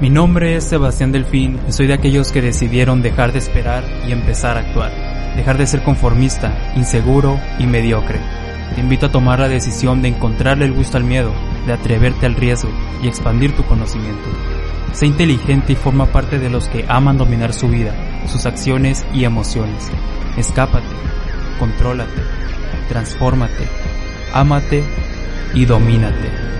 Mi nombre es Sebastián Delfín y soy de aquellos que decidieron dejar de esperar y empezar a actuar. Dejar de ser conformista, inseguro y mediocre. Te invito a tomar la decisión de encontrarle el gusto al miedo, de atreverte al riesgo y expandir tu conocimiento. Sé inteligente y forma parte de los que aman dominar su vida, sus acciones y emociones. Escápate, contrólate, transfórmate, ámate y domínate.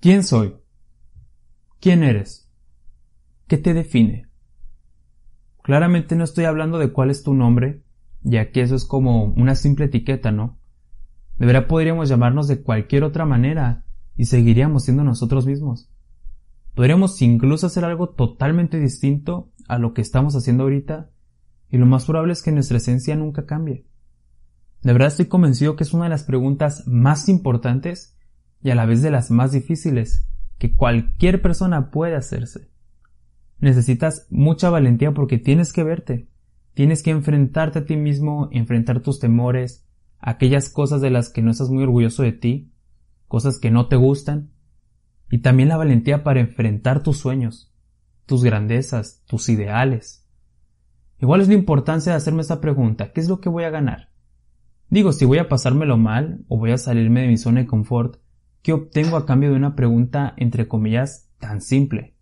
¿Quién soy? ¿Quién eres? ¿Qué te define? Claramente no estoy hablando de cuál es tu nombre, ya que eso es como una simple etiqueta, ¿no? De verdad podríamos llamarnos de cualquier otra manera y seguiríamos siendo nosotros mismos. Podríamos incluso hacer algo totalmente distinto a lo que estamos haciendo ahorita y lo más probable es que nuestra esencia nunca cambie. De verdad estoy convencido que es una de las preguntas más importantes y a la vez de las más difíciles que cualquier persona puede hacerse. Necesitas mucha valentía porque tienes que verte, tienes que enfrentarte a ti mismo, enfrentar tus temores, aquellas cosas de las que no estás muy orgulloso de ti, cosas que no te gustan, y también la valentía para enfrentar tus sueños, tus grandezas, tus ideales. Igual es la importancia de hacerme esta pregunta, ¿qué es lo que voy a ganar? Digo, si voy a pasármelo mal o voy a salirme de mi zona de confort, ¿Qué obtengo a cambio de una pregunta, entre comillas, tan simple?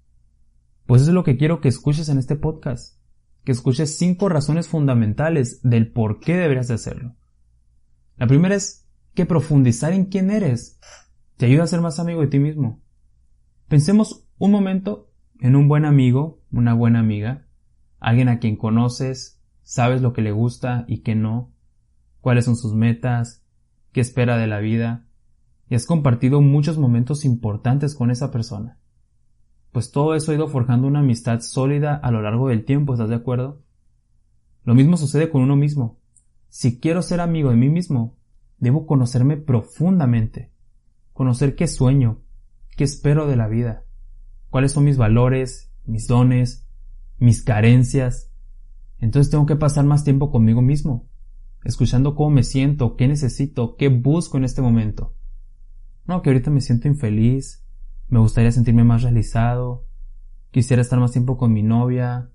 Pues eso es lo que quiero que escuches en este podcast. Que escuches cinco razones fundamentales del por qué deberías de hacerlo. La primera es que profundizar en quién eres te ayuda a ser más amigo de ti mismo. Pensemos un momento en un buen amigo, una buena amiga, alguien a quien conoces, sabes lo que le gusta y qué no, cuáles son sus metas, qué espera de la vida, y has compartido muchos momentos importantes con esa persona. Pues todo eso ha ido forjando una amistad sólida a lo largo del tiempo, ¿estás de acuerdo? Lo mismo sucede con uno mismo. Si quiero ser amigo de mí mismo, debo conocerme profundamente, conocer qué sueño, qué espero de la vida, cuáles son mis valores, mis dones, mis carencias. Entonces tengo que pasar más tiempo conmigo mismo, escuchando cómo me siento, qué necesito, qué busco en este momento. No, que ahorita me siento infeliz, me gustaría sentirme más realizado, quisiera estar más tiempo con mi novia,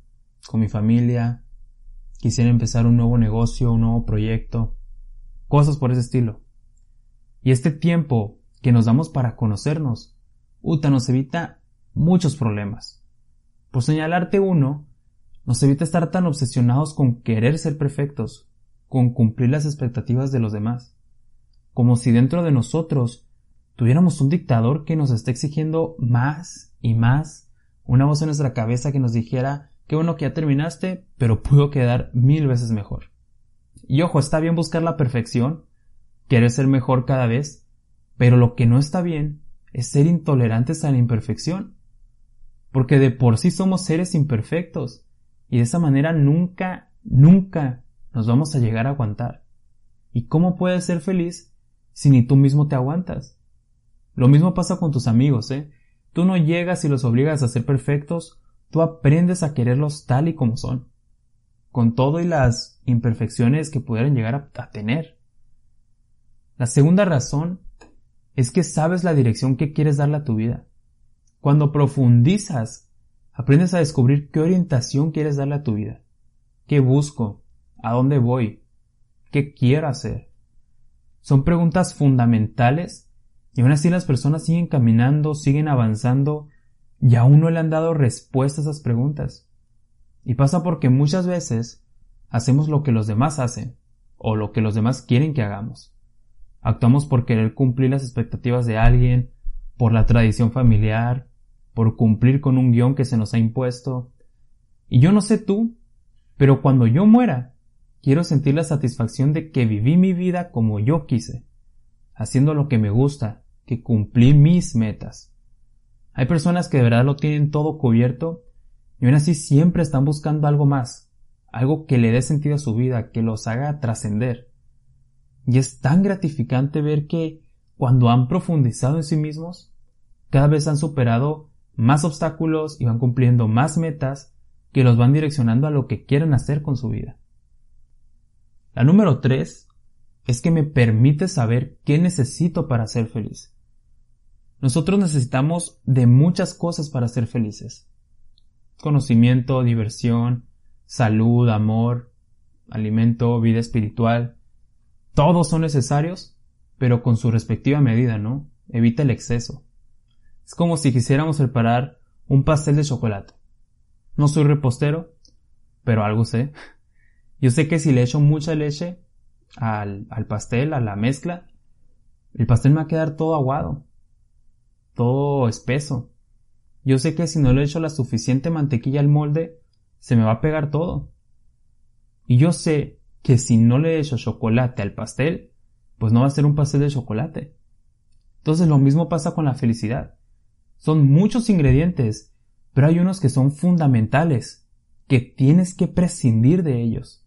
con mi familia, quisiera empezar un nuevo negocio, un nuevo proyecto, cosas por ese estilo. Y este tiempo que nos damos para conocernos, Uta nos evita muchos problemas. Por señalarte uno, nos evita estar tan obsesionados con querer ser perfectos, con cumplir las expectativas de los demás, como si dentro de nosotros tuviéramos un dictador que nos está exigiendo más y más, una voz en nuestra cabeza que nos dijera, qué bueno que ya terminaste, pero pudo quedar mil veces mejor. Y ojo, está bien buscar la perfección, querer ser mejor cada vez, pero lo que no está bien es ser intolerantes a la imperfección, porque de por sí somos seres imperfectos, y de esa manera nunca, nunca nos vamos a llegar a aguantar. ¿Y cómo puedes ser feliz si ni tú mismo te aguantas? Lo mismo pasa con tus amigos, ¿eh? Tú no llegas y los obligas a ser perfectos, tú aprendes a quererlos tal y como son, con todo y las imperfecciones que pudieran llegar a, a tener. La segunda razón es que sabes la dirección que quieres darle a tu vida. Cuando profundizas, aprendes a descubrir qué orientación quieres darle a tu vida. ¿Qué busco? ¿A dónde voy? ¿Qué quiero hacer? Son preguntas fundamentales y aún así las personas siguen caminando, siguen avanzando y aún no le han dado respuesta a esas preguntas. Y pasa porque muchas veces hacemos lo que los demás hacen o lo que los demás quieren que hagamos. Actuamos por querer cumplir las expectativas de alguien, por la tradición familiar, por cumplir con un guion que se nos ha impuesto. Y yo no sé tú, pero cuando yo muera, quiero sentir la satisfacción de que viví mi vida como yo quise haciendo lo que me gusta, que cumplí mis metas. Hay personas que de verdad lo tienen todo cubierto y aún así siempre están buscando algo más, algo que le dé sentido a su vida, que los haga trascender. Y es tan gratificante ver que cuando han profundizado en sí mismos, cada vez han superado más obstáculos y van cumpliendo más metas que los van direccionando a lo que quieren hacer con su vida. La número tres es que me permite saber qué necesito para ser feliz. Nosotros necesitamos de muchas cosas para ser felices. Conocimiento, diversión, salud, amor, alimento, vida espiritual. Todos son necesarios, pero con su respectiva medida, ¿no? Evita el exceso. Es como si quisiéramos preparar un pastel de chocolate. No soy repostero, pero algo sé. Yo sé que si le echo mucha leche al, al pastel, a la mezcla, el pastel me va a quedar todo aguado, todo espeso. Yo sé que si no le echo la suficiente mantequilla al molde, se me va a pegar todo. Y yo sé que si no le echo chocolate al pastel, pues no va a ser un pastel de chocolate. Entonces lo mismo pasa con la felicidad. Son muchos ingredientes, pero hay unos que son fundamentales, que tienes que prescindir de ellos.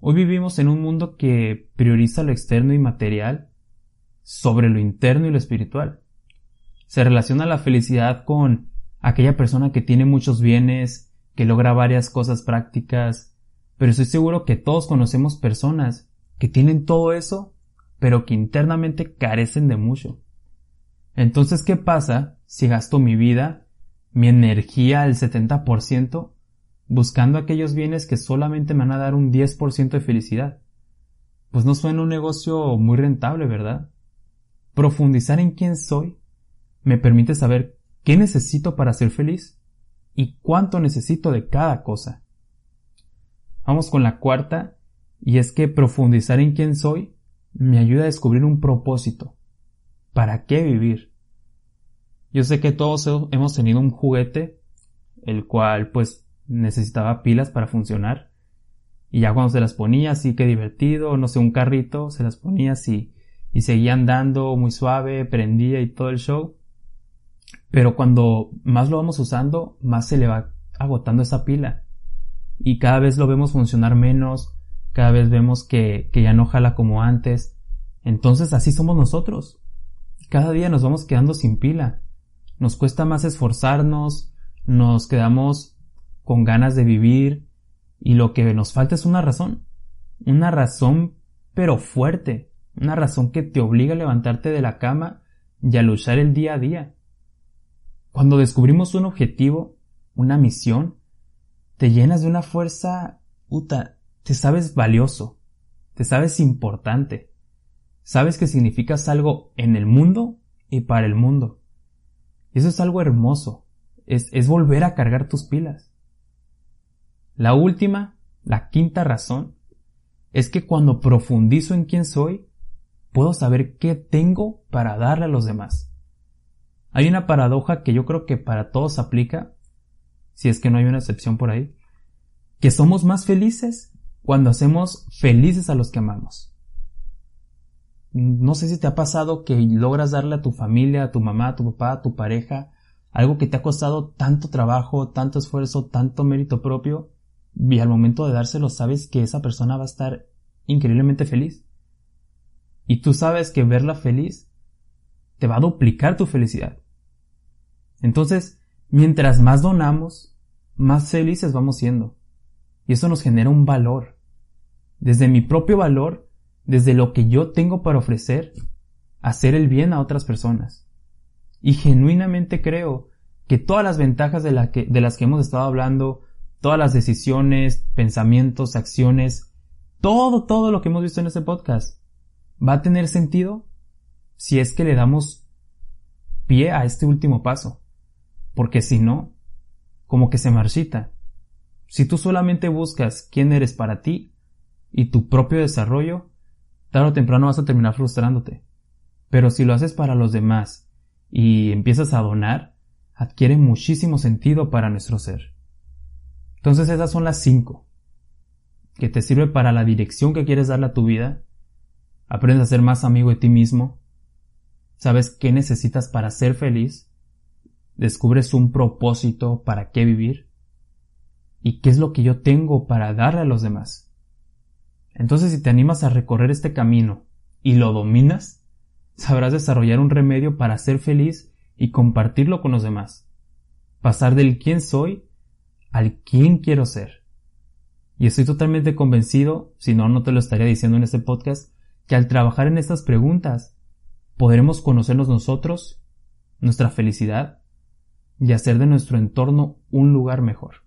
Hoy vivimos en un mundo que prioriza lo externo y material sobre lo interno y lo espiritual. Se relaciona la felicidad con aquella persona que tiene muchos bienes, que logra varias cosas prácticas, pero estoy seguro que todos conocemos personas que tienen todo eso, pero que internamente carecen de mucho. Entonces, ¿qué pasa si gasto mi vida, mi energía al 70% buscando aquellos bienes que solamente me van a dar un 10% de felicidad. Pues no suena un negocio muy rentable, ¿verdad? Profundizar en quién soy me permite saber qué necesito para ser feliz y cuánto necesito de cada cosa. Vamos con la cuarta, y es que profundizar en quién soy me ayuda a descubrir un propósito. ¿Para qué vivir? Yo sé que todos hemos tenido un juguete, el cual pues necesitaba pilas para funcionar. Y ya cuando se las ponía, así que divertido, no sé, un carrito, se las ponía así y seguía andando muy suave, prendía y todo el show. Pero cuando más lo vamos usando, más se le va agotando esa pila. Y cada vez lo vemos funcionar menos, cada vez vemos que, que ya no jala como antes. Entonces así somos nosotros. Cada día nos vamos quedando sin pila. Nos cuesta más esforzarnos, nos quedamos con ganas de vivir y lo que nos falta es una razón. Una razón pero fuerte. Una razón que te obliga a levantarte de la cama y a luchar el día a día. Cuando descubrimos un objetivo, una misión, te llenas de una fuerza, puta, te sabes valioso, te sabes importante, sabes que significas algo en el mundo y para el mundo. Eso es algo hermoso, es volver a cargar tus pilas. La última, la quinta razón, es que cuando profundizo en quién soy, puedo saber qué tengo para darle a los demás. Hay una paradoja que yo creo que para todos aplica, si es que no hay una excepción por ahí, que somos más felices cuando hacemos felices a los que amamos. No sé si te ha pasado que logras darle a tu familia, a tu mamá, a tu papá, a tu pareja, algo que te ha costado tanto trabajo, tanto esfuerzo, tanto mérito propio, y al momento de dárselo sabes que esa persona va a estar increíblemente feliz. Y tú sabes que verla feliz te va a duplicar tu felicidad. Entonces, mientras más donamos, más felices vamos siendo. Y eso nos genera un valor. Desde mi propio valor, desde lo que yo tengo para ofrecer, hacer el bien a otras personas. Y genuinamente creo que todas las ventajas de, las que hemos estado hablando, todas las decisiones, pensamientos, acciones, todo, todo lo que hemos visto en este podcast va a tener sentido si es que le damos pie a este último paso. Porque si no, como que se marchita. Si tú solamente buscas quién eres para ti y tu propio desarrollo, tarde o temprano vas a terminar frustrándote. Pero si lo haces para los demás y empiezas a donar, adquiere muchísimo sentido para nuestro ser. Entonces esas son las cinco que te sirven para la dirección que quieres darle a tu vida. Aprendes a ser más amigo de ti mismo. Sabes qué necesitas para ser feliz. Descubres un propósito para qué vivir. Y qué es lo que yo tengo para darle a los demás. Entonces si te animas a recorrer este camino y lo dominas, sabrás desarrollar un remedio para ser feliz y compartirlo con los demás. Pasar del quién soy al quién quiero ser. Y estoy totalmente convencido, si no, no te lo estaría diciendo en este podcast, que al trabajar en estas preguntas podremos conocernos nosotros, nuestra felicidad y hacer de nuestro entorno un lugar mejor.